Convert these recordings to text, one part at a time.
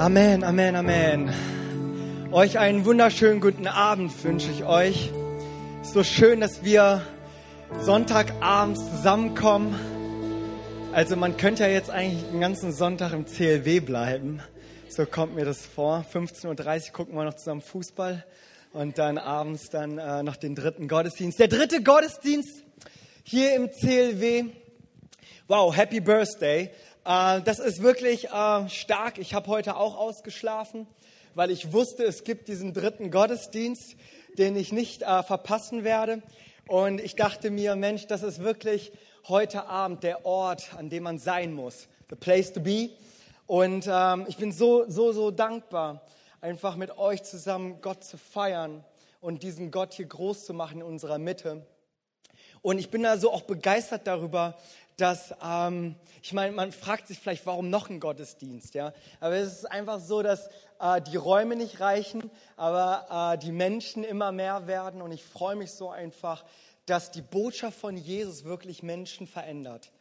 Amen, Amen, Amen. Euch einen wunderschönen guten Abend wünsche ich euch. So schön, dass wir Sonntagabends zusammenkommen. Also man könnte ja jetzt eigentlich den ganzen Sonntag im CLW bleiben. So kommt mir das vor. 15.30 Uhr gucken wir noch zusammen Fußball und dann abends dann äh, noch den dritten Gottesdienst. Der dritte Gottesdienst hier im CLW. Wow, Happy Birthday. Äh, das ist wirklich äh, stark. Ich habe heute auch ausgeschlafen, weil ich wusste, es gibt diesen dritten Gottesdienst, den ich nicht äh, verpassen werde. Und ich dachte mir, Mensch, das ist wirklich heute Abend der Ort, an dem man sein muss. The place to be. Und ähm, ich bin so, so, so dankbar, einfach mit euch zusammen Gott zu feiern und diesen Gott hier groß zu machen in unserer Mitte. Und ich bin da so auch begeistert darüber, dass, ähm, ich meine, man fragt sich vielleicht, warum noch ein Gottesdienst, ja? Aber es ist einfach so, dass äh, die Räume nicht reichen, aber äh, die Menschen immer mehr werden und ich freue mich so einfach, dass die Botschaft von Jesus wirklich Menschen verändert.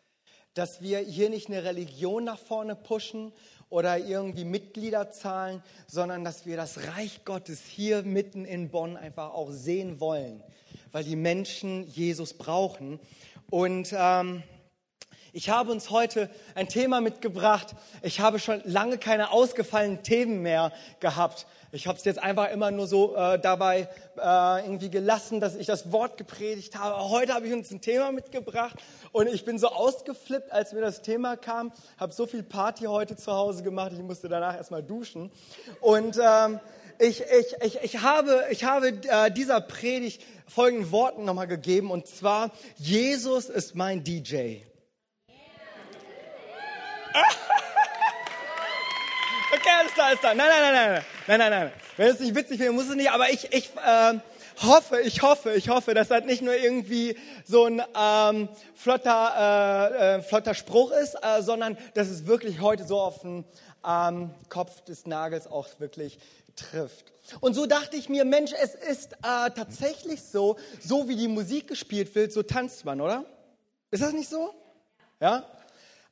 Dass wir hier nicht eine Religion nach vorne pushen oder irgendwie Mitglieder zahlen, sondern dass wir das Reich Gottes hier mitten in Bonn einfach auch sehen wollen, weil die Menschen Jesus brauchen. Und ähm, ich habe uns heute ein Thema mitgebracht. Ich habe schon lange keine ausgefallenen Themen mehr gehabt. Ich habe es jetzt einfach immer nur so äh, dabei äh, irgendwie gelassen, dass ich das Wort gepredigt habe. Heute habe ich uns ein Thema mitgebracht und ich bin so ausgeflippt, als mir das Thema kam. Habe so viel Party heute zu Hause gemacht. Ich musste danach erstmal duschen und ähm, ich, ich, ich, ich habe, ich habe äh, dieser Predigt folgenden Worten nochmal gegeben und zwar Jesus ist mein DJ. Okay, alles klar, alles klar. Nein, nein, nein, nein, nein, nein, nein. Wenn es nicht witzig wäre, muss es nicht. Aber ich, ich äh, hoffe, ich hoffe, ich hoffe, dass das nicht nur irgendwie so ein ähm, flotter, äh, äh, flotter Spruch ist, äh, sondern dass es wirklich heute so auf den ähm, Kopf des Nagels auch wirklich trifft. Und so dachte ich mir, Mensch, es ist äh, tatsächlich so, so wie die Musik gespielt wird, so tanzt man, oder? Ist das nicht so? Ja?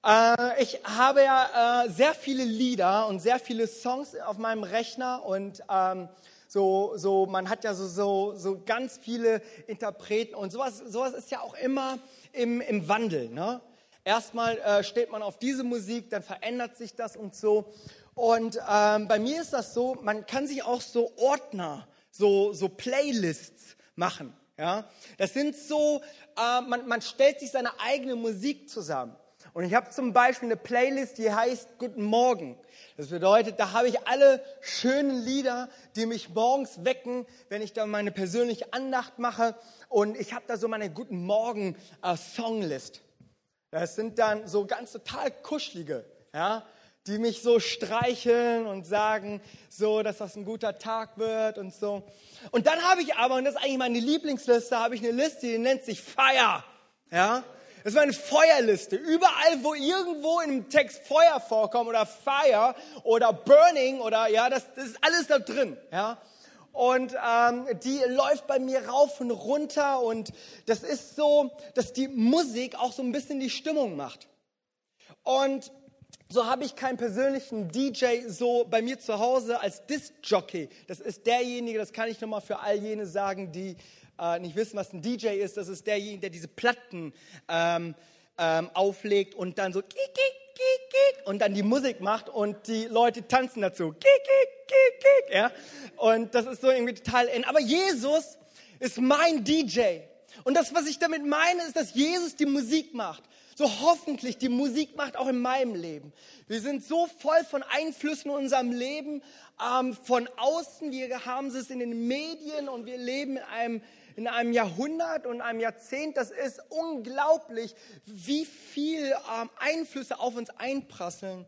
Äh, ich habe ja äh, sehr viele Lieder und sehr viele Songs auf meinem Rechner und ähm, so, so, man hat ja so, so, so ganz viele Interpreten und sowas, sowas ist ja auch immer im, im Wandel. Ne? Erstmal äh, steht man auf diese Musik, dann verändert sich das und so. Und ähm, bei mir ist das so, man kann sich auch so Ordner, so, so Playlists machen. Ja? Das sind so, äh, man, man stellt sich seine eigene Musik zusammen. Und ich habe zum Beispiel eine Playlist, die heißt Guten Morgen. Das bedeutet, da habe ich alle schönen Lieder, die mich morgens wecken, wenn ich da meine persönliche Andacht mache. Und ich habe da so meine Guten Morgen äh, Songlist. Das sind dann so ganz total kuschelige, ja, die mich so streicheln und sagen, so, dass das ein guter Tag wird und so. Und dann habe ich aber, und das ist eigentlich meine Lieblingsliste, habe ich eine Liste, die nennt sich Fire, ja. Das ist meine Feuerliste. Überall, wo irgendwo dem Text Feuer vorkommt oder Fire oder Burning oder ja, das, das ist alles da drin. Ja. Und ähm, die läuft bei mir rauf und runter und das ist so, dass die Musik auch so ein bisschen die Stimmung macht. Und so habe ich keinen persönlichen DJ so bei mir zu Hause als Disc-Jockey. Das ist derjenige, das kann ich nochmal für all jene sagen, die äh, nicht wissen, was ein DJ ist, das ist derjenige, der diese Platten ähm, ähm, auflegt und dann so kiek, kiek, kiek, kiek, und dann die Musik macht und die Leute tanzen dazu. Kiek, kiek, kiek, kiek, ja? Und das ist so irgendwie total in. Aber Jesus ist mein DJ. Und das, was ich damit meine, ist, dass Jesus die Musik macht. So hoffentlich die Musik macht auch in meinem Leben. Wir sind so voll von Einflüssen in unserem Leben, ähm, von außen. Wir haben es in den Medien und wir leben in einem in einem Jahrhundert und einem Jahrzehnt. Das ist unglaublich, wie viel ähm, Einflüsse auf uns einprasseln.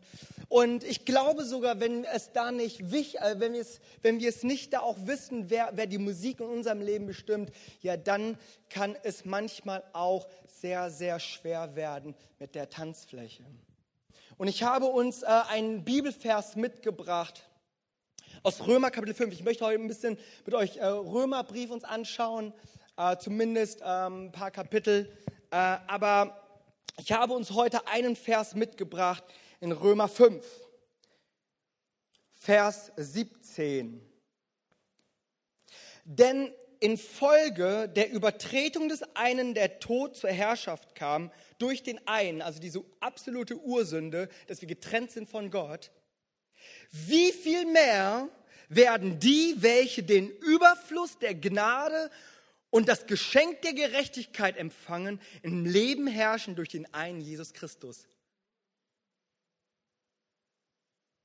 Und ich glaube sogar, wenn es da nicht, äh, wenn wir es, wenn wir es nicht da auch wissen, wer, wer die Musik in unserem Leben bestimmt, ja, dann kann es manchmal auch sehr, sehr schwer werden mit der Tanzfläche. Und ich habe uns äh, einen Bibelvers mitgebracht, aus Römer Kapitel 5. Ich möchte heute ein bisschen mit euch äh, Römerbrief uns anschauen, äh, zumindest ähm, ein paar Kapitel. Äh, aber ich habe uns heute einen Vers mitgebracht in Römer 5. Vers 17. Denn infolge der Übertretung des einen der Tod zur Herrschaft kam, durch den einen, also diese absolute Ursünde, dass wir getrennt sind von Gott, wie viel mehr werden die, welche den Überfluss der Gnade und das Geschenk der Gerechtigkeit empfangen, im Leben herrschen durch den einen Jesus Christus.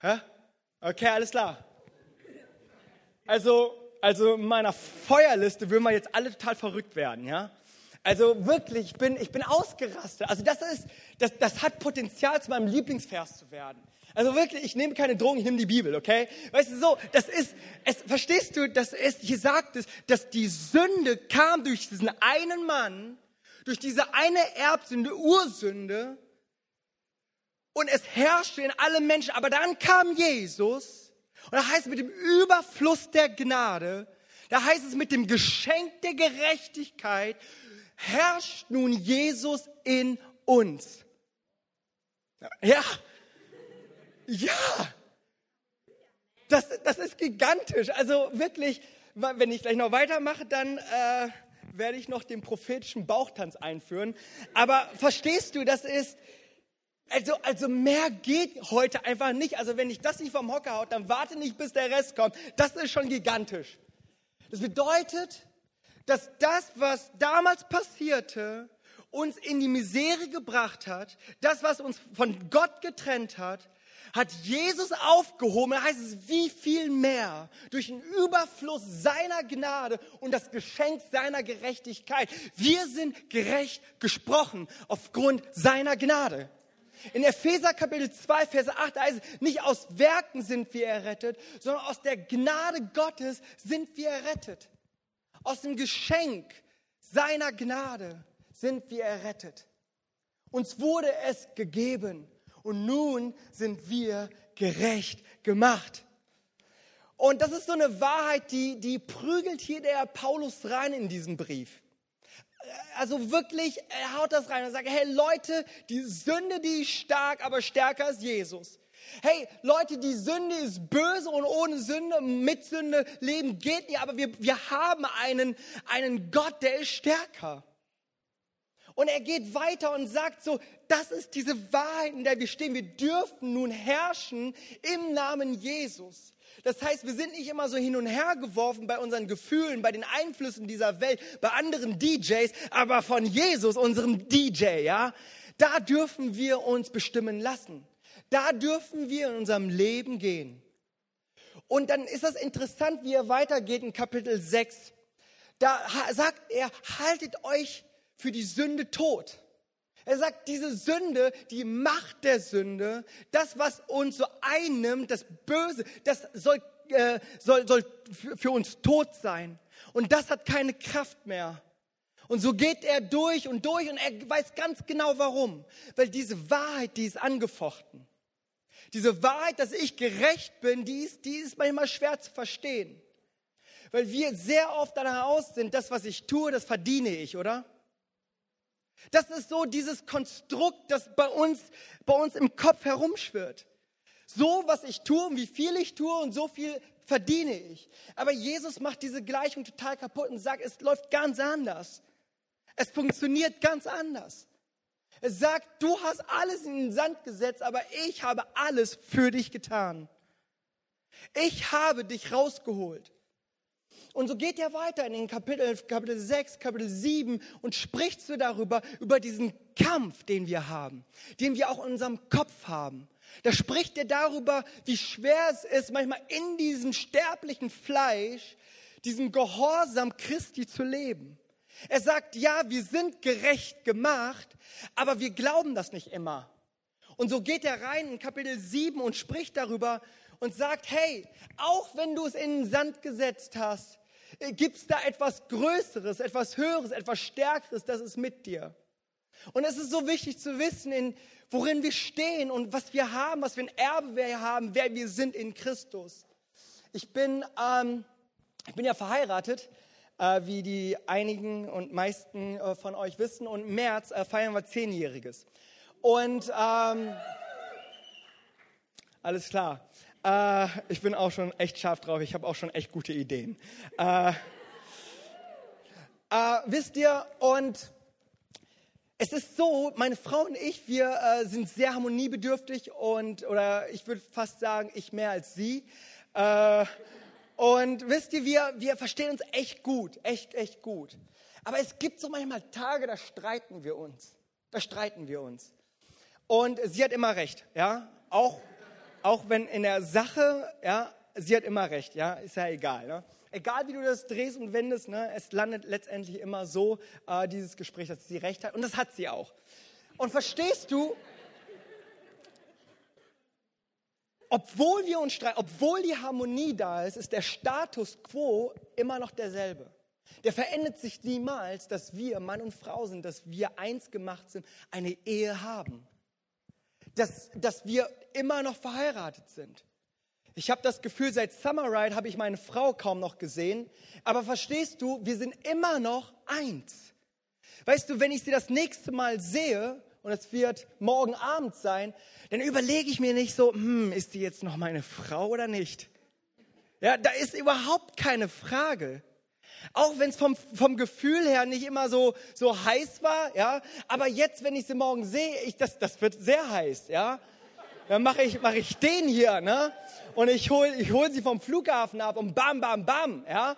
Hä? Okay, alles klar. Also, also in meiner Feuerliste würden wir jetzt alle total verrückt werden, ja? Also wirklich, ich bin, ich bin ausgerastet. Also das ist, das, das hat Potenzial, zu meinem Lieblingsvers zu werden. Also wirklich, ich nehme keine Drogen, ich nehme die Bibel, okay? Weißt du, so, das ist, es, verstehst du, das ist, hier sagt es, dass die Sünde kam durch diesen einen Mann, durch diese eine Erbsünde, Ursünde, und es herrschte in allen Menschen. Aber dann kam Jesus, und da heißt es mit dem Überfluss der Gnade, da heißt es mit dem Geschenk der Gerechtigkeit, herrscht nun Jesus in uns. Ja, ja, das, das ist gigantisch. Also wirklich, wenn ich gleich noch weitermache, dann äh, werde ich noch den prophetischen Bauchtanz einführen. Aber verstehst du, das ist, also, also mehr geht heute einfach nicht. Also wenn ich das nicht vom Hocker haut, dann warte nicht, bis der Rest kommt. Das ist schon gigantisch. Das bedeutet, dass das, was damals passierte, uns in die Misere gebracht hat, das, was uns von Gott getrennt hat, hat Jesus aufgehoben. Da heißt es, wie viel mehr durch den Überfluss seiner Gnade und das Geschenk seiner Gerechtigkeit. Wir sind gerecht gesprochen aufgrund seiner Gnade. In Epheser Kapitel 2, Verse 8 heißt es, nicht aus Werken sind wir errettet, sondern aus der Gnade Gottes sind wir errettet. Aus dem Geschenk seiner Gnade sind wir errettet. Uns wurde es gegeben und nun sind wir gerecht gemacht. Und das ist so eine Wahrheit, die, die prügelt hier der Paulus rein in diesem Brief. Also wirklich, er haut das rein und sagt, hey Leute, die Sünde, die ist stark, aber stärker ist Jesus. Hey Leute, die Sünde ist böse und ohne Sünde, mit Sünde leben geht nicht, aber wir, wir haben einen, einen Gott, der ist stärker. Und er geht weiter und sagt so, das ist diese Wahrheit, in der wir stehen. Wir dürfen nun herrschen im Namen Jesus. Das heißt, wir sind nicht immer so hin und her geworfen bei unseren Gefühlen, bei den Einflüssen dieser Welt, bei anderen DJs, aber von Jesus, unserem DJ, ja. Da dürfen wir uns bestimmen lassen. Da dürfen wir in unserem Leben gehen. Und dann ist das interessant, wie er weitergeht in Kapitel 6. Da sagt er, haltet euch für die Sünde tot. Er sagt, diese Sünde, die Macht der Sünde, das, was uns so einnimmt, das Böse, das soll, äh, soll, soll für uns tot sein. Und das hat keine Kraft mehr. Und so geht er durch und durch und er weiß ganz genau warum. Weil diese Wahrheit, die ist angefochten. Diese Wahrheit, dass ich gerecht bin, die ist, die ist manchmal schwer zu verstehen. Weil wir sehr oft danach aus sind, das, was ich tue, das verdiene ich, oder? Das ist so dieses Konstrukt, das bei uns, bei uns im Kopf herumschwirrt. So, was ich tue und wie viel ich tue und so viel verdiene ich. Aber Jesus macht diese Gleichung total kaputt und sagt, es läuft ganz anders. Es funktioniert ganz anders. Er sagt, du hast alles in den Sand gesetzt, aber ich habe alles für dich getan. Ich habe dich rausgeholt. Und so geht er weiter in den Kapitel, Kapitel 6, Kapitel 7 und spricht so darüber, über diesen Kampf, den wir haben, den wir auch in unserem Kopf haben. Da spricht er darüber, wie schwer es ist, manchmal in diesem sterblichen Fleisch, diesen Gehorsam Christi zu leben. Er sagt, ja, wir sind gerecht gemacht, aber wir glauben das nicht immer. Und so geht er rein in Kapitel 7 und spricht darüber und sagt, hey, auch wenn du es in den Sand gesetzt hast, Gibt es da etwas Größeres, etwas Höheres, etwas Stärkeres, das ist mit dir? Und es ist so wichtig zu wissen, in, worin wir stehen und was wir haben, was für ein Erbe wir haben, wer wir sind in Christus. Ich bin, ähm, ich bin ja verheiratet, äh, wie die einigen und meisten äh, von euch wissen. Und im März äh, feiern wir Zehnjähriges. Und ähm, alles klar. Äh, ich bin auch schon echt scharf drauf. Ich habe auch schon echt gute Ideen. Äh, äh, wisst ihr, und es ist so, meine Frau und ich, wir äh, sind sehr harmoniebedürftig und, oder ich würde fast sagen, ich mehr als sie. Äh, und wisst ihr, wir, wir verstehen uns echt gut, echt, echt gut. Aber es gibt so manchmal Tage, da streiten wir uns. Da streiten wir uns. Und sie hat immer recht, ja. Auch, auch wenn in der Sache, ja, sie hat immer recht, ja, ist ja egal. Ne? Egal wie du das drehst und wendest, ne, es landet letztendlich immer so, äh, dieses Gespräch, dass sie recht hat. Und das hat sie auch. Und verstehst du, obwohl wir uns streiten, obwohl die Harmonie da ist, ist der Status quo immer noch derselbe. Der verändert sich niemals, dass wir Mann und Frau sind, dass wir eins gemacht sind, eine Ehe haben. Dass, dass wir immer noch verheiratet sind. Ich habe das Gefühl, seit Summer Ride habe ich meine Frau kaum noch gesehen. Aber verstehst du, wir sind immer noch eins. Weißt du, wenn ich sie das nächste Mal sehe, und es wird morgen Abend sein, dann überlege ich mir nicht so, hm, ist sie jetzt noch meine Frau oder nicht? Ja, da ist überhaupt keine Frage. Auch wenn es vom, vom Gefühl her nicht immer so, so heiß war, ja. Aber jetzt, wenn ich sie morgen sehe, ich, das, das wird sehr heiß, ja. Dann mache ich, mach ich den hier, ne? Und ich hole ich hol sie vom Flughafen ab und bam, bam, bam, ja.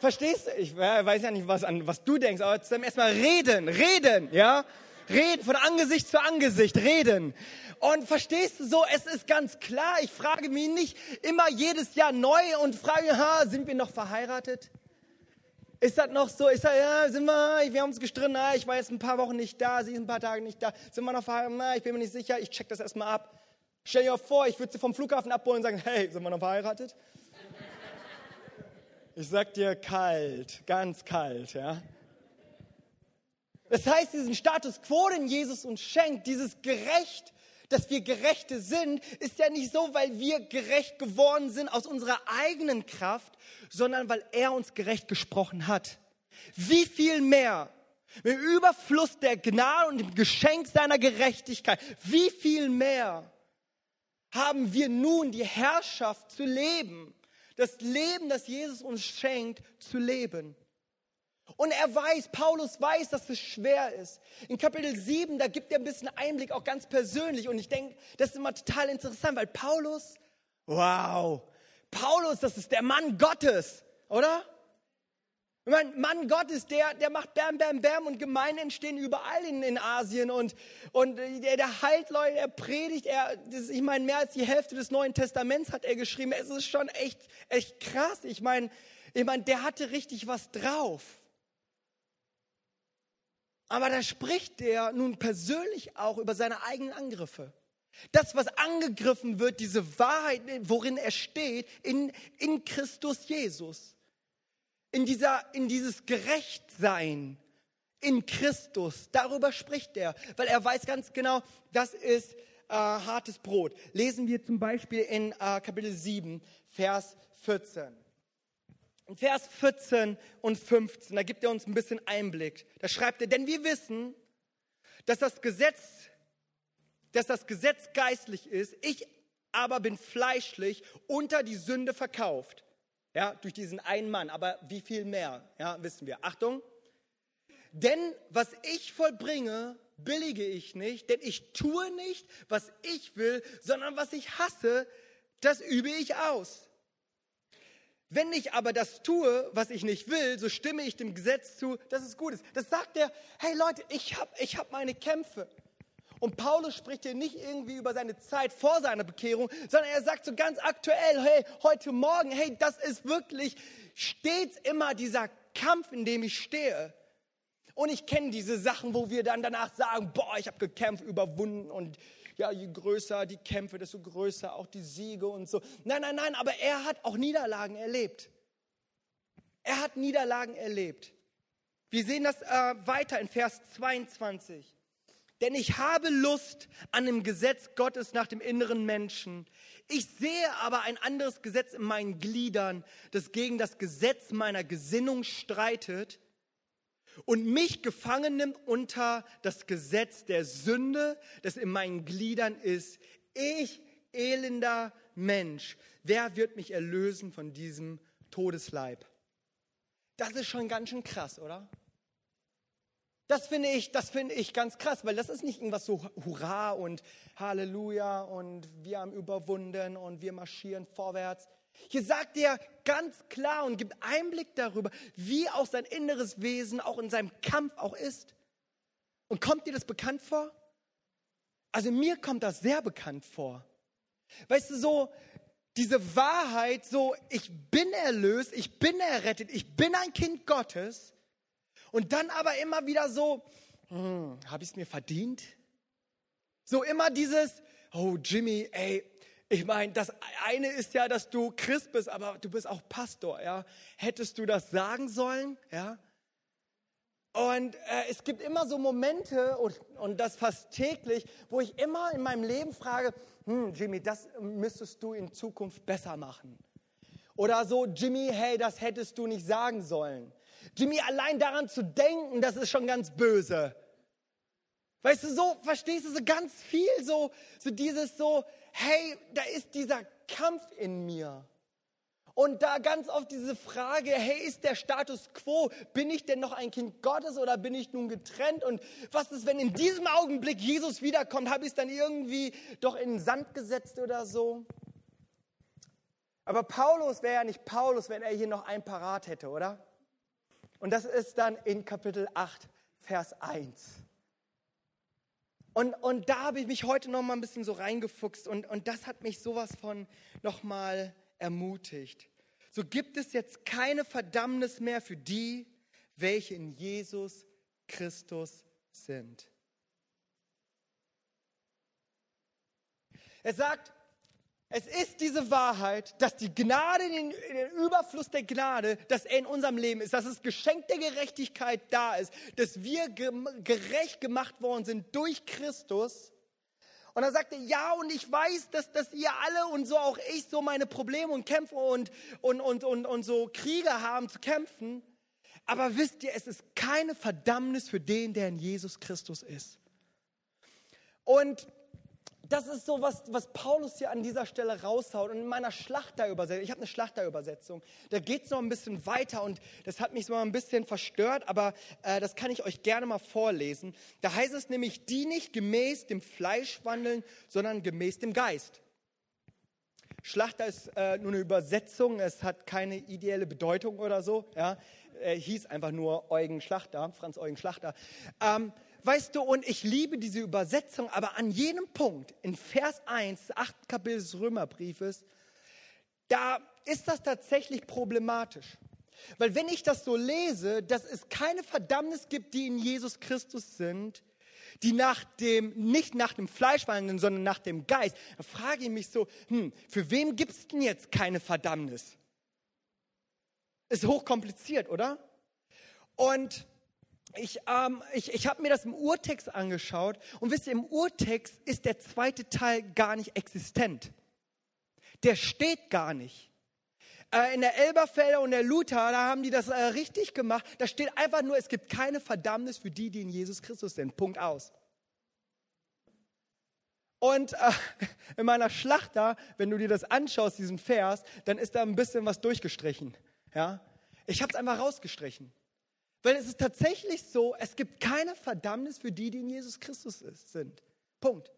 Verstehst du? Ich weiß ja nicht, was, an, was du denkst, aber zum erstmal reden, reden, ja. Reden, von Angesicht zu Angesicht, reden. Und verstehst du so, es ist ganz klar, ich frage mich nicht immer jedes Jahr neu und frage, ha, sind wir noch verheiratet? Ist das noch so? Ist das, ja, sind wir, wir haben uns gestritten, na, ich war jetzt ein paar Wochen nicht da, sie ist ein paar Tage nicht da. Sind wir noch verheiratet? Na, ich bin mir nicht sicher, ich check das erstmal ab. Stell dir vor, ich würde sie vom Flughafen abholen und sagen, hey, sind wir noch verheiratet? Ich sag dir kalt, ganz kalt, ja. Das heißt, diesen Status quo, den Jesus uns schenkt, dieses gerecht, dass wir Gerechte sind, ist ja nicht so, weil wir gerecht geworden sind aus unserer eigenen Kraft, sondern weil er uns gerecht gesprochen hat. Wie viel mehr im Überfluss der Gnade und dem Geschenk seiner Gerechtigkeit, wie viel mehr haben wir nun die Herrschaft zu leben, das Leben, das Jesus uns schenkt, zu leben. Und er weiß, Paulus weiß, dass es schwer ist. In Kapitel 7, da gibt er ein bisschen Einblick, auch ganz persönlich. Und ich denke, das ist immer total interessant, weil Paulus, wow, Paulus, das ist der Mann Gottes, oder? Ich meine, Mann Gottes, der, der macht Bam, Bam, Bam und Gemeinden entstehen überall in, in Asien und, und der, der heilt Leute, er predigt, er, das, ich meine, mehr als die Hälfte des Neuen Testaments hat er geschrieben. Es ist schon echt, echt krass. Ich meine, ich meine, der hatte richtig was drauf. Aber da spricht er nun persönlich auch über seine eigenen Angriffe. Das, was angegriffen wird, diese Wahrheit, worin er steht, in, in Christus Jesus. In, dieser, in dieses Gerechtsein in Christus. Darüber spricht er, weil er weiß ganz genau, das ist äh, hartes Brot. Lesen wir zum Beispiel in äh, Kapitel 7, Vers 14. In Vers 14 und 15, da gibt er uns ein bisschen Einblick. Da schreibt er, denn wir wissen, dass das Gesetz, dass das Gesetz geistlich ist, ich aber bin fleischlich unter die Sünde verkauft. Ja, durch diesen einen Mann. Aber wie viel mehr? Ja, wissen wir. Achtung. Denn was ich vollbringe, billige ich nicht, denn ich tue nicht, was ich will, sondern was ich hasse, das übe ich aus. Wenn ich aber das tue, was ich nicht will, so stimme ich dem Gesetz zu, dass es gut ist. Das sagt er, hey Leute, ich habe ich hab meine Kämpfe. Und Paulus spricht hier nicht irgendwie über seine Zeit vor seiner Bekehrung, sondern er sagt so ganz aktuell, hey, heute Morgen, hey, das ist wirklich stets immer dieser Kampf, in dem ich stehe. Und ich kenne diese Sachen, wo wir dann danach sagen, boah, ich habe gekämpft, überwunden und ja, je größer die Kämpfe, desto größer auch die Siege und so. Nein, nein, nein, aber er hat auch Niederlagen erlebt. Er hat Niederlagen erlebt. Wir sehen das äh, weiter in Vers 22. Denn ich habe Lust an dem Gesetz Gottes nach dem inneren Menschen. Ich sehe aber ein anderes Gesetz in meinen Gliedern, das gegen das Gesetz meiner Gesinnung streitet und mich gefangen nimmt unter das Gesetz der Sünde, das in meinen Gliedern ist. Ich, elender Mensch, wer wird mich erlösen von diesem Todesleib? Das ist schon ganz schön krass, oder? Das finde ich, das finde ich ganz krass, weil das ist nicht irgendwas so Hurra und Halleluja und wir haben überwunden und wir marschieren vorwärts. Hier sagt er ganz klar und gibt Einblick darüber, wie auch sein inneres Wesen auch in seinem Kampf auch ist. Und kommt dir das bekannt vor? Also mir kommt das sehr bekannt vor. Weißt du, so diese Wahrheit, so ich bin erlöst, ich bin errettet, ich bin ein Kind Gottes. Und dann aber immer wieder so, hm, habe ich es mir verdient? So immer dieses, oh Jimmy, ey, ich meine, das eine ist ja, dass du Christ bist, aber du bist auch Pastor, ja. Hättest du das sagen sollen, ja? Und äh, es gibt immer so Momente, und, und das fast täglich, wo ich immer in meinem Leben frage, hm, Jimmy, das müsstest du in Zukunft besser machen. Oder so, Jimmy, hey, das hättest du nicht sagen sollen. Jimmy, allein daran zu denken, das ist schon ganz böse. Weißt du, so, verstehst du, so ganz viel, so, so dieses so, hey, da ist dieser Kampf in mir. Und da ganz oft diese Frage, hey, ist der Status quo? Bin ich denn noch ein Kind Gottes oder bin ich nun getrennt? Und was ist, wenn in diesem Augenblick Jesus wiederkommt? Habe ich es dann irgendwie doch in den Sand gesetzt oder so? Aber Paulus wäre ja nicht Paulus, wenn er hier noch ein Parat hätte, oder? Und das ist dann in Kapitel 8, Vers 1. Und, und da habe ich mich heute noch mal ein bisschen so reingefuchst und, und das hat mich sowas von noch mal ermutigt. So gibt es jetzt keine Verdammnis mehr für die, welche in Jesus Christus sind. Er sagt, es ist diese Wahrheit, dass die Gnade, den, den Überfluss der Gnade, dass er in unserem Leben ist, dass das Geschenk der Gerechtigkeit da ist, dass wir gerecht gemacht worden sind durch Christus und er sagte, ja, und ich weiß, dass, dass ihr alle und so auch ich so meine Probleme und Kämpfe und, und, und, und, und so Kriege haben zu kämpfen. Aber wisst ihr, es ist keine Verdammnis für den, der in Jesus Christus ist. Und das ist so was, was Paulus hier an dieser Stelle raushaut. Und in meiner Schlachterübersetzung, ich habe eine Schlachterübersetzung, da geht es noch ein bisschen weiter und das hat mich so ein bisschen verstört, aber äh, das kann ich euch gerne mal vorlesen. Da heißt es nämlich, die nicht gemäß dem Fleisch wandeln, sondern gemäß dem Geist. Schlachter ist äh, nur eine Übersetzung, es hat keine ideelle Bedeutung oder so. Ja? Er hieß einfach nur Eugen Schlachter, Franz Eugen Schlachter. Ähm, Weißt du, und ich liebe diese Übersetzung, aber an jenem Punkt, in Vers 1 des 8. Kapitel des Römerbriefes, da ist das tatsächlich problematisch. Weil wenn ich das so lese, dass es keine Verdammnis gibt, die in Jesus Christus sind, die nach dem, nicht nach dem Fleisch wandeln, sondern nach dem Geist, dann frage ich mich so, hm, für wem gibt es denn jetzt keine Verdammnis? Ist hochkompliziert, oder? Und ich, ähm, ich, ich habe mir das im Urtext angeschaut und wisst ihr, im Urtext ist der zweite Teil gar nicht existent. Der steht gar nicht. Äh, in der Elberfelder und der Luther, da haben die das äh, richtig gemacht. Da steht einfach nur, es gibt keine Verdammnis für die, die in Jesus Christus sind. Punkt aus. Und äh, in meiner Schlachter, wenn du dir das anschaust, diesen Vers, dann ist da ein bisschen was durchgestrichen. Ja? Ich habe es einfach rausgestrichen. Weil es ist tatsächlich so, es gibt keine Verdammnis für die, die in Jesus Christus sind. Punkt.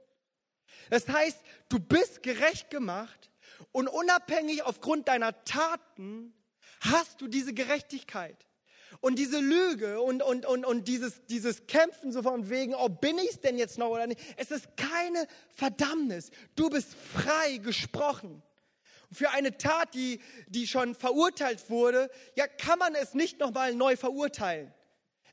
Das heißt, du bist gerecht gemacht und unabhängig aufgrund deiner Taten hast du diese Gerechtigkeit. Und diese Lüge und, und, und, und dieses, dieses Kämpfen so von wegen, oh, bin ich es denn jetzt noch oder nicht? Es ist keine Verdammnis. Du bist frei gesprochen für eine Tat, die, die schon verurteilt wurde, ja, kann man es nicht nochmal neu verurteilen.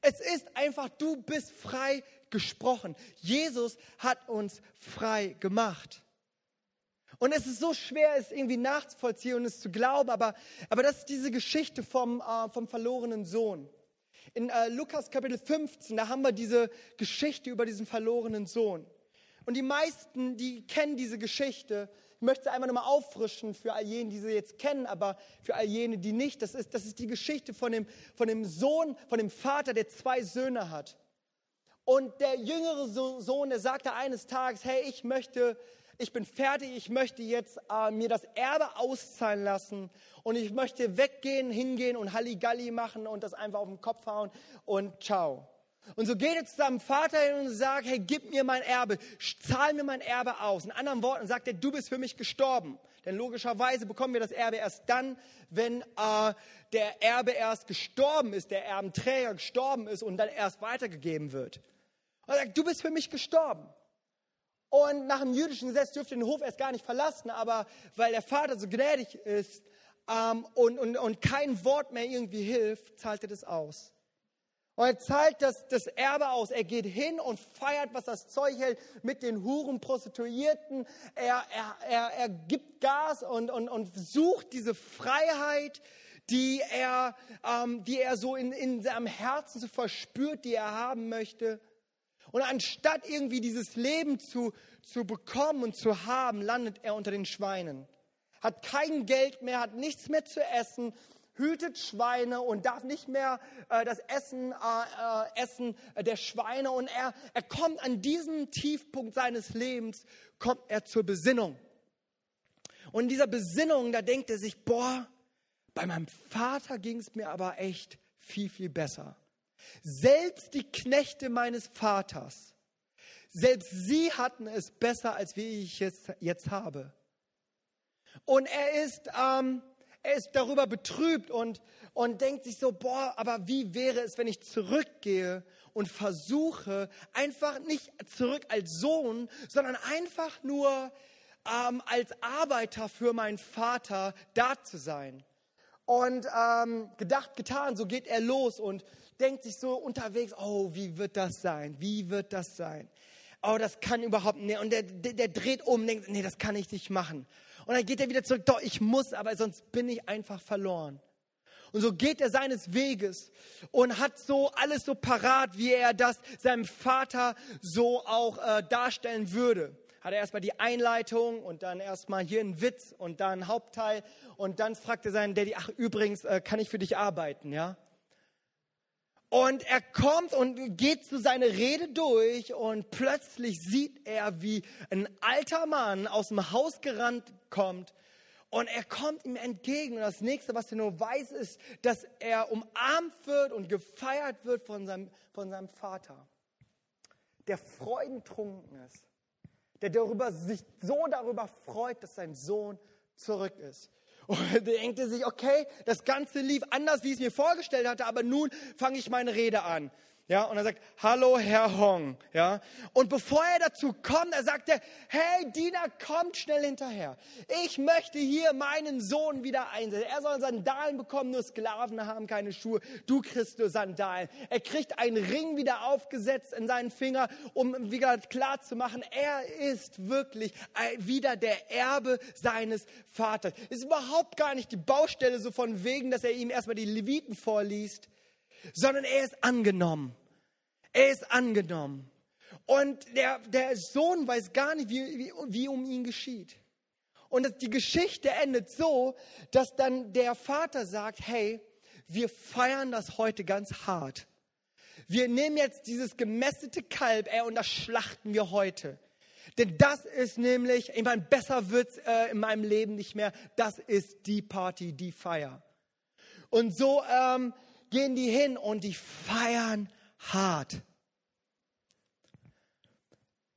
Es ist einfach, du bist frei gesprochen. Jesus hat uns frei gemacht. Und es ist so schwer, es irgendwie nachzuvollziehen und es zu glauben, aber, aber das ist diese Geschichte vom, äh, vom verlorenen Sohn. In äh, Lukas Kapitel 15, da haben wir diese Geschichte über diesen verlorenen Sohn. Und die meisten, die kennen diese Geschichte, möchte einfach nochmal auffrischen für all jene, die sie jetzt kennen, aber für all jene, die nicht. Das ist, das ist die Geschichte von dem, von dem Sohn, von dem Vater, der zwei Söhne hat. Und der jüngere Sohn, der sagte eines Tages, hey, ich möchte ich bin fertig, ich möchte jetzt äh, mir das Erbe auszahlen lassen und ich möchte weggehen, hingehen und Halligalli machen und das einfach auf den Kopf hauen und ciao. Und so geht er zu seinem Vater hin und sagt, hey, gib mir mein Erbe, zahl mir mein Erbe aus. In anderen Worten sagt er, du bist für mich gestorben. Denn logischerweise bekommen wir das Erbe erst dann, wenn äh, der Erbe erst gestorben ist, der Erbenträger gestorben ist und dann erst weitergegeben wird. Und er sagt, du bist für mich gestorben. Und nach dem jüdischen Gesetz dürfte den Hof erst gar nicht verlassen, aber weil der Vater so gnädig ist ähm, und, und, und kein Wort mehr irgendwie hilft, zahlt er das aus. Und er zahlt das, das Erbe aus. Er geht hin und feiert, was das Zeug hält, mit den Huren, Prostituierten. Er, er, er, er gibt Gas und, und, und sucht diese Freiheit, die er, ähm, die er so in, in seinem Herzen so verspürt, die er haben möchte. Und anstatt irgendwie dieses Leben zu, zu bekommen und zu haben, landet er unter den Schweinen. Hat kein Geld mehr, hat nichts mehr zu essen, hütet Schweine und darf nicht mehr äh, das Essen äh, äh, essen der Schweine. Und er, er kommt an diesem Tiefpunkt seines Lebens, kommt er zur Besinnung. Und in dieser Besinnung, da denkt er sich, boah, bei meinem Vater ging es mir aber echt viel, viel besser. Selbst die Knechte meines Vaters, selbst sie hatten es besser, als wie ich es jetzt habe. Und er ist, ähm, ist darüber betrübt und, und denkt sich so, boah, aber wie wäre es, wenn ich zurückgehe und versuche, einfach nicht zurück als Sohn, sondern einfach nur ähm, als Arbeiter für meinen Vater da zu sein. Und ähm, gedacht, getan, so geht er los und denkt sich so unterwegs, oh, wie wird das sein? Wie wird das sein? Oh, das kann überhaupt nicht. Und der, der, der dreht um, denkt, nee, das kann ich nicht machen. Und dann geht er wieder zurück, doch, ich muss, aber sonst bin ich einfach verloren. Und so geht er seines Weges und hat so alles so parat, wie er das seinem Vater so auch äh, darstellen würde. Hat er erstmal die Einleitung und dann erstmal hier einen Witz und dann einen Hauptteil und dann fragt er seinen Daddy, ach übrigens, äh, kann ich für dich arbeiten, ja? Und er kommt und geht zu seiner Rede durch und plötzlich sieht er, wie ein alter Mann aus dem Haus gerannt kommt und er kommt ihm entgegen. Und das nächste, was er nur weiß, ist, dass er umarmt wird und gefeiert wird von seinem, von seinem Vater, der freudentrunken ist, der darüber, sich so darüber freut, dass sein Sohn zurück ist. Und er denkte sich, okay, das Ganze lief anders, wie ich es mir vorgestellt hatte, aber nun fange ich meine Rede an. Ja, und er sagt, hallo Herr Hong, ja. Und bevor er dazu kommt, er sagte, hey Diener, kommt schnell hinterher. Ich möchte hier meinen Sohn wieder einsetzen. Er soll Sandalen bekommen, nur Sklaven haben keine Schuhe. Du kriegst nur Sandalen. Er kriegt einen Ring wieder aufgesetzt in seinen Finger, um wieder klar zu machen, er ist wirklich wieder der Erbe seines Vaters. Ist überhaupt gar nicht die Baustelle so von wegen, dass er ihm erstmal die Leviten vorliest sondern er ist angenommen. Er ist angenommen. Und der, der Sohn weiß gar nicht, wie, wie, wie um ihn geschieht. Und die Geschichte endet so, dass dann der Vater sagt, hey, wir feiern das heute ganz hart. Wir nehmen jetzt dieses gemästete Kalb, ey, und das schlachten wir heute. Denn das ist nämlich, ich meine, besser wird's äh, in meinem Leben nicht mehr. Das ist die Party, die Feier. Und so ähm, gehen die hin und die feiern hart.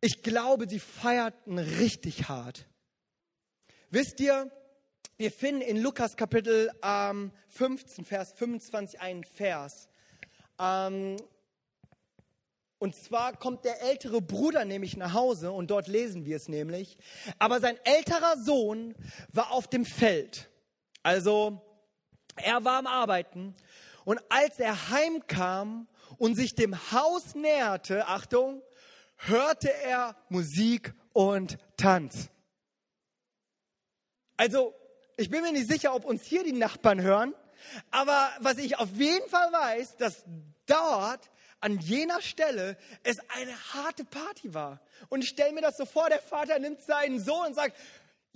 Ich glaube, sie feierten richtig hart. Wisst ihr, wir finden in Lukas Kapitel ähm, 15, Vers 25 einen Vers. Ähm, und zwar kommt der ältere Bruder nämlich nach Hause und dort lesen wir es nämlich. Aber sein älterer Sohn war auf dem Feld. Also er war am Arbeiten und als er heimkam und sich dem Haus näherte, Achtung, hörte er Musik und Tanz. Also, ich bin mir nicht sicher, ob uns hier die Nachbarn hören, aber was ich auf jeden Fall weiß, dass dort an jener Stelle es eine harte Party war. Und ich stelle mir das so vor, der Vater nimmt seinen Sohn und sagt,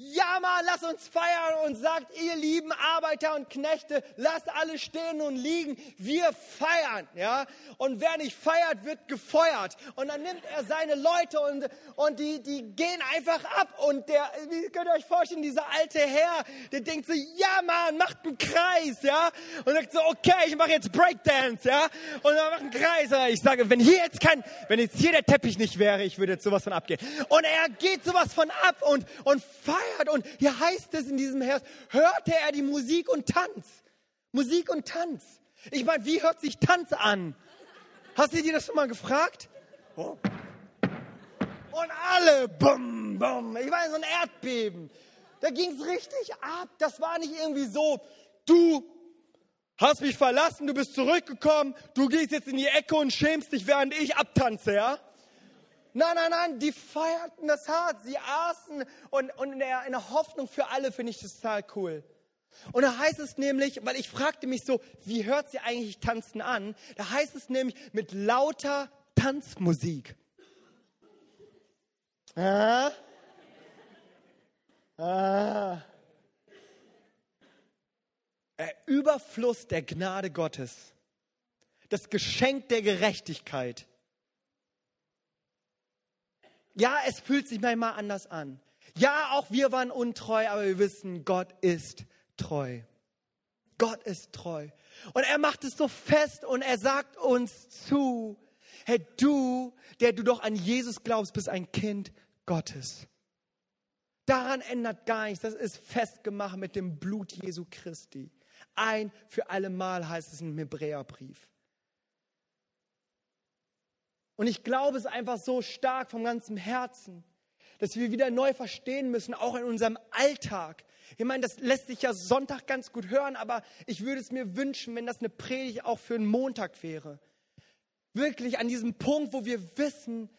ja Mann, lass uns feiern und sagt, ihr lieben Arbeiter und Knechte, lasst alle stehen und liegen, wir feiern, ja. Und wer nicht feiert, wird gefeuert. Und dann nimmt er seine Leute und, und die, die gehen einfach ab. Und der, wie könnt ihr euch vorstellen, dieser alte Herr, der denkt so, ja Mann, macht einen Kreis, ja. Und sagt so, okay, ich mache jetzt Breakdance, ja. Und dann macht einen Kreis. Ich sage, wenn hier jetzt kein, wenn jetzt hier der Teppich nicht wäre, ich würde jetzt sowas von abgehen. Und er geht sowas von ab und, und feiert gefeiert. Und hier heißt es in diesem Vers, hörte er die Musik und Tanz. Musik und Tanz. Ich meine, wie hört sich Tanz an? Hast du dir das schon mal gefragt? Oh. Und alle, bum, bum. Ich meine, so ein Erdbeben. Da ging es richtig ab. Das war nicht irgendwie so, du hast mich verlassen, du bist zurückgekommen, du gehst jetzt in die Ecke und schämst dich, während ich abtanze, ja? Nein, nein, nein, die feierten das hart. Sie aßen und, und in, der, in der Hoffnung für alle finde ich das total cool. Und da heißt es nämlich, weil ich fragte mich so, wie hört sie eigentlich Tanzen an? Da heißt es nämlich mit lauter Tanzmusik. Ah. Ah. Der Überfluss der Gnade Gottes. Das Geschenk der Gerechtigkeit ja, es fühlt sich manchmal anders an. Ja, auch wir waren untreu, aber wir wissen, Gott ist treu. Gott ist treu. Und er macht es so fest und er sagt uns zu, hey, du, der du doch an Jesus glaubst, bist ein Kind Gottes. Daran ändert gar nichts. Das ist festgemacht mit dem Blut Jesu Christi. Ein für alle Mal heißt es im Hebräerbrief. Und ich glaube es einfach so stark vom ganzen Herzen, dass wir wieder neu verstehen müssen, auch in unserem Alltag. Ich meine, das lässt sich ja Sonntag ganz gut hören, aber ich würde es mir wünschen, wenn das eine Predigt auch für einen Montag wäre. Wirklich an diesem Punkt, wo wir wissen,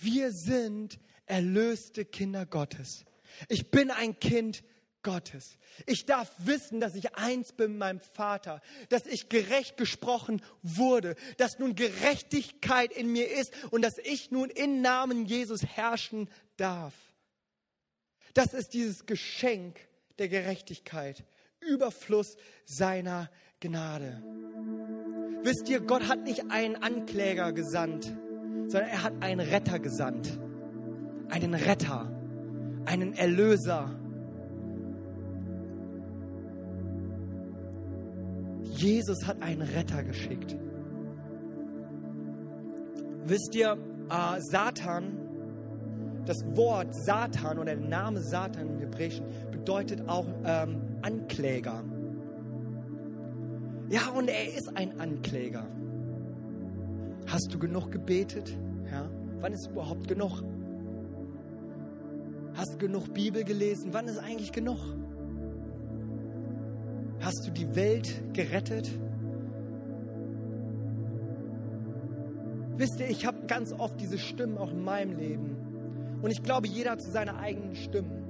wir sind erlöste Kinder Gottes. Ich bin ein Kind Gottes. Ich darf wissen, dass ich eins bin mit meinem Vater, dass ich gerecht gesprochen wurde, dass nun Gerechtigkeit in mir ist und dass ich nun im Namen Jesus herrschen darf. Das ist dieses Geschenk der Gerechtigkeit, Überfluss seiner Gnade. Wisst ihr, Gott hat nicht einen Ankläger gesandt, sondern er hat einen Retter gesandt. Einen Retter, einen Erlöser Jesus hat einen Retter geschickt. Wisst ihr, äh, Satan, das Wort Satan oder der Name Satan im Hebräischen bedeutet auch ähm, Ankläger. Ja, und er ist ein Ankläger. Hast du genug gebetet? Ja? Wann ist überhaupt genug? Hast du genug Bibel gelesen? Wann ist eigentlich genug? Hast du die Welt gerettet? Wisst ihr, ich habe ganz oft diese Stimmen auch in meinem Leben. Und ich glaube, jeder hat so seine eigenen Stimmen.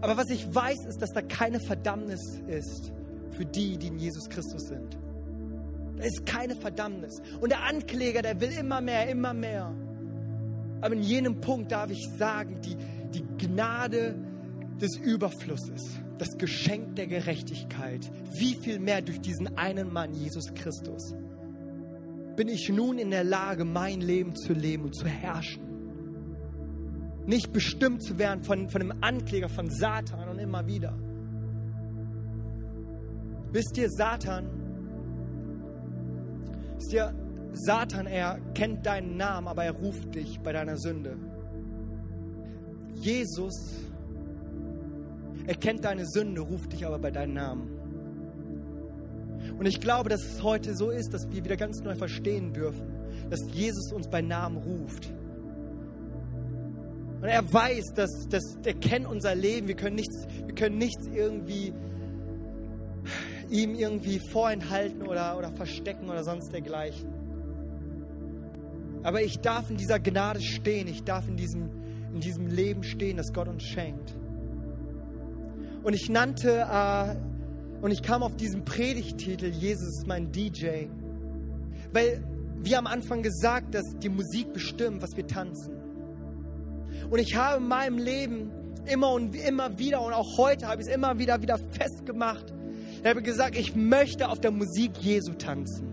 Aber was ich weiß, ist, dass da keine Verdammnis ist für die, die in Jesus Christus sind. Da ist keine Verdammnis. Und der Ankläger, der will immer mehr, immer mehr. Aber in jenem Punkt darf ich sagen, die, die Gnade des Überflusses, das Geschenk der Gerechtigkeit, wie viel mehr durch diesen einen Mann, Jesus Christus, bin ich nun in der Lage, mein Leben zu leben und zu herrschen. Nicht bestimmt zu werden von, von dem Ankläger, von Satan und immer wieder. Wisst ihr, Satan, wisst ihr, Satan, er kennt deinen Namen, aber er ruft dich bei deiner Sünde. Jesus er kennt deine Sünde, ruft dich aber bei deinem Namen. Und ich glaube, dass es heute so ist, dass wir wieder ganz neu verstehen dürfen, dass Jesus uns bei Namen ruft. Und er weiß, dass, dass er kennt unser Leben. Wir können nichts, wir können nichts irgendwie ihm irgendwie vorenthalten oder, oder verstecken oder sonst dergleichen. Aber ich darf in dieser Gnade stehen. Ich darf in diesem, in diesem Leben stehen, das Gott uns schenkt. Und ich nannte, äh, und ich kam auf diesen Predigtitel, Jesus ist mein DJ. Weil wir am Anfang gesagt, dass die Musik bestimmt, was wir tanzen. Und ich habe in meinem Leben immer und immer wieder und auch heute habe ich es immer wieder wieder festgemacht. Ich habe gesagt, ich möchte auf der Musik Jesu tanzen.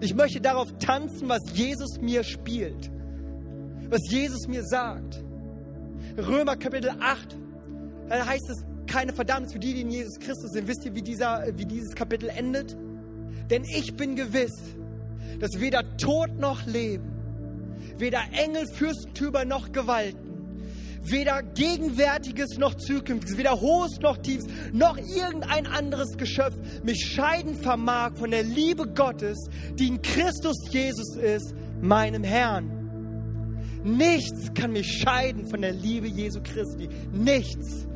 Ich möchte darauf tanzen, was Jesus mir spielt, was Jesus mir sagt. Römer Kapitel 8, da heißt es, keine Verdammnis für die, die in Jesus Christus sind. Wisst ihr, wie, dieser, wie dieses Kapitel endet? Denn ich bin gewiss, dass weder Tod noch Leben, weder Engel, Fürstentümer noch Gewalten, weder Gegenwärtiges noch Zukünftiges, weder Hohes noch Tiefes, noch irgendein anderes Geschöpf mich scheiden vermag von der Liebe Gottes, die in Christus Jesus ist, meinem Herrn. Nichts kann mich scheiden von der Liebe Jesu Christi. Nichts.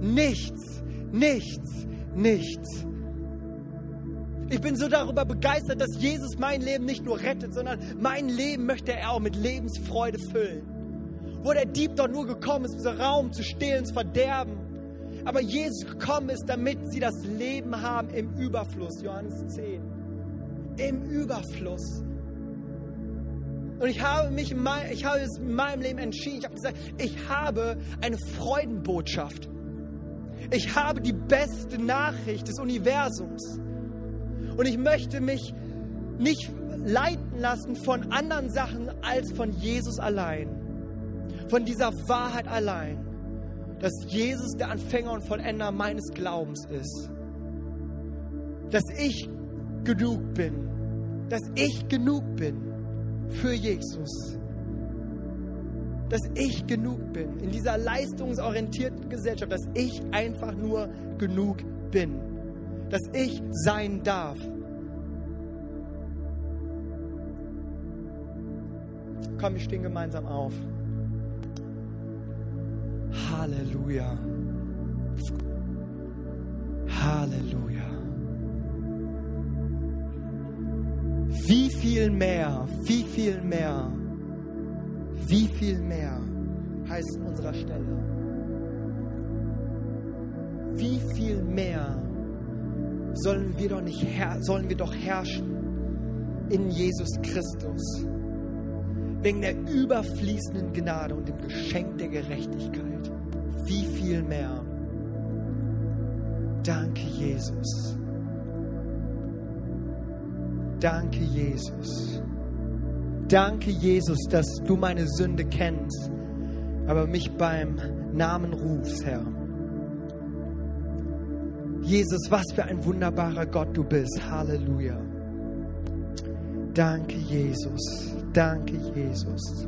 Nichts. Nichts. Nichts. Ich bin so darüber begeistert, dass Jesus mein Leben nicht nur rettet, sondern mein Leben möchte er auch mit Lebensfreude füllen. Wo der Dieb doch nur gekommen ist, dieser Raum zu stehlen, zu verderben. Aber Jesus gekommen ist, damit sie das Leben haben im Überfluss. Johannes 10. Im Überfluss. Und ich habe mich, in mein, ich habe es in meinem Leben entschieden. Ich habe gesagt, ich habe eine Freudenbotschaft. Ich habe die beste Nachricht des Universums. Und ich möchte mich nicht leiten lassen von anderen Sachen als von Jesus allein. Von dieser Wahrheit allein. Dass Jesus der Anfänger und Vollender meines Glaubens ist. Dass ich genug bin. Dass ich genug bin für Jesus. Dass ich genug bin in dieser leistungsorientierten Gesellschaft, dass ich einfach nur genug bin dass ich sein darf. Komm, wir stehen gemeinsam auf. Halleluja. Halleluja. Wie viel mehr, wie viel mehr, wie viel mehr heißt unserer Stelle. Wie viel mehr sollen wir doch nicht sollen wir doch herrschen in Jesus Christus. Wegen der überfließenden Gnade und dem Geschenk der Gerechtigkeit. Wie viel mehr. Danke, Jesus. Danke, Jesus. Danke, Jesus, dass du meine Sünde kennst, aber mich beim Namen rufst, Herr. Jesus, was für ein wunderbarer Gott du bist. Halleluja. Danke, Jesus. Danke, Jesus.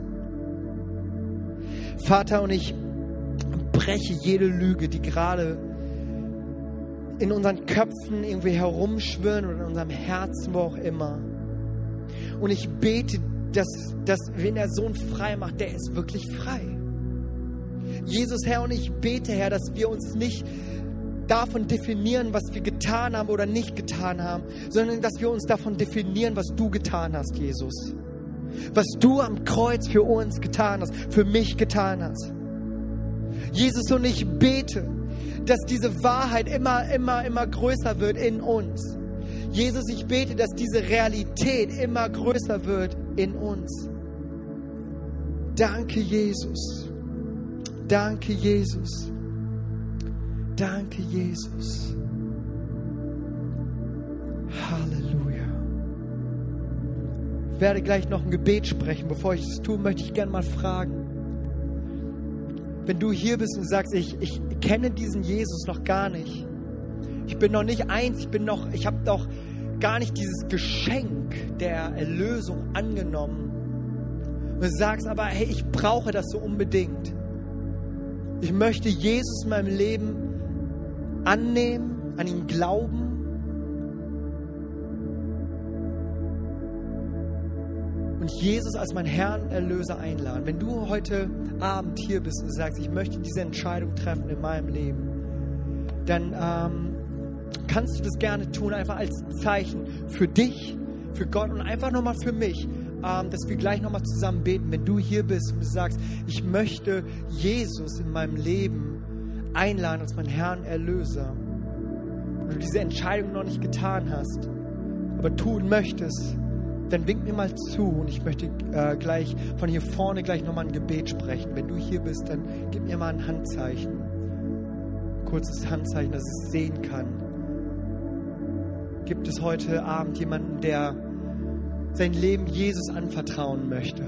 Vater, und ich breche jede Lüge, die gerade in unseren Köpfen irgendwie herumschwirren oder in unserem Herzen, wo auch immer. Und ich bete, dass, dass wenn der Sohn frei macht, der ist wirklich frei. Jesus, Herr, und ich bete, Herr, dass wir uns nicht davon definieren, was wir getan haben oder nicht getan haben, sondern dass wir uns davon definieren, was du getan hast, Jesus. Was du am Kreuz für uns getan hast, für mich getan hast. Jesus und ich bete, dass diese Wahrheit immer, immer, immer größer wird in uns. Jesus, ich bete, dass diese Realität immer größer wird in uns. Danke, Jesus. Danke, Jesus. Danke, Jesus. Halleluja. Ich werde gleich noch ein Gebet sprechen. Bevor ich es tue, möchte ich gerne mal fragen. Wenn du hier bist und sagst, ich, ich kenne diesen Jesus noch gar nicht. Ich bin noch nicht eins, ich bin noch, ich habe doch gar nicht dieses Geschenk der Erlösung angenommen. Und du sagst aber, hey, ich brauche das so unbedingt. Ich möchte Jesus in meinem Leben annehmen, an ihn glauben. Und Jesus als mein Herrn Erlöser einladen. Wenn du heute Abend hier bist und sagst, ich möchte diese Entscheidung treffen in meinem Leben, dann ähm, kannst du das gerne tun, einfach als Zeichen für dich, für Gott und einfach nochmal für mich, ähm, dass wir gleich nochmal zusammen beten. Wenn du hier bist und du sagst, ich möchte Jesus in meinem Leben einladen als meinen Herrn Erlöser. Und du diese Entscheidung noch nicht getan hast, aber tun möchtest, dann wink mir mal zu und ich möchte äh, gleich von hier vorne gleich nochmal ein Gebet sprechen. Wenn du hier bist, dann gib mir mal ein Handzeichen. Ein kurzes Handzeichen, dass ich es sehen kann. Gibt es heute Abend jemanden, der sein Leben Jesus anvertrauen möchte?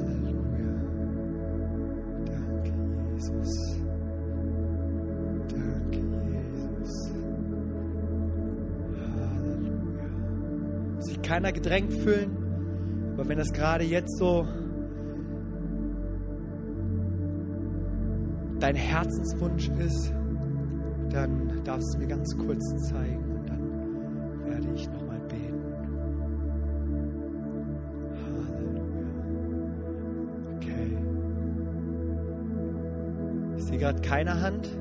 Halleluja. Danke, Jesus. Danke, Jesus. Halleluja. Sich keiner gedrängt fühlen, aber wenn das gerade jetzt so dein Herzenswunsch ist, dann darfst du mir ganz kurz zeigen und dann werde ich nochmal beten. Halleluja. Okay. Ich sehe gerade keine Hand,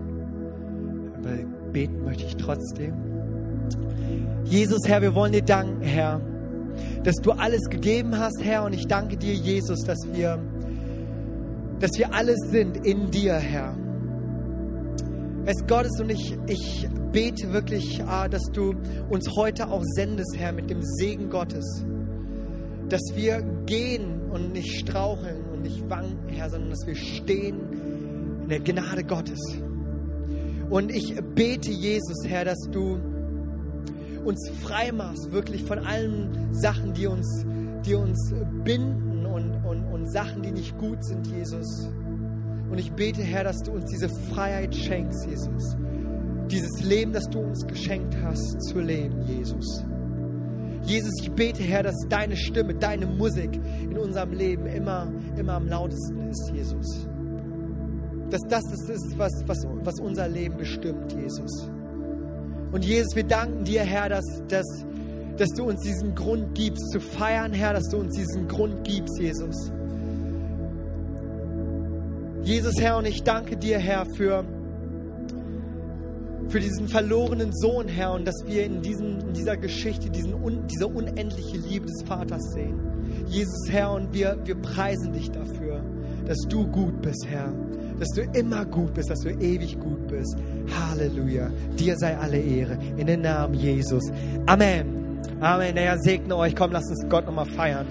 aber beten möchte ich trotzdem. Jesus, Herr, wir wollen dir danken, Herr, dass du alles gegeben hast, Herr, und ich danke dir, Jesus, dass wir, dass wir alles sind in dir, Herr. Es Gottes und ich, ich bete wirklich, ah, dass du uns heute auch sendest, Herr, mit dem Segen Gottes. Dass wir gehen und nicht straucheln und nicht wanken, Herr, sondern dass wir stehen in der Gnade Gottes. Und ich bete, Jesus, Herr, dass du uns frei machst, wirklich von allen Sachen, die uns, die uns binden und, und, und Sachen, die nicht gut sind, Jesus. Und ich bete, Herr, dass du uns diese Freiheit schenkst, Jesus. Dieses Leben, das du uns geschenkt hast, zu leben, Jesus. Jesus, ich bete, Herr, dass deine Stimme, deine Musik in unserem Leben immer, immer am lautesten ist, Jesus. Dass das ist, was, was, was unser Leben bestimmt, Jesus. Und Jesus, wir danken dir, Herr, dass, dass, dass du uns diesen Grund gibst, zu feiern, Herr, dass du uns diesen Grund gibst, Jesus. Jesus, Herr, und ich danke dir, Herr, für, für diesen verlorenen Sohn, Herr, und dass wir in, diesen, in dieser Geschichte diesen, diese unendliche Liebe des Vaters sehen. Jesus, Herr, und wir, wir preisen dich dafür, dass du gut bist, Herr. Dass du immer gut bist, dass du ewig gut bist. Halleluja. Dir sei alle Ehre. In den Namen Jesus. Amen. Amen. Herr segne euch. Komm, lasst uns Gott nochmal feiern.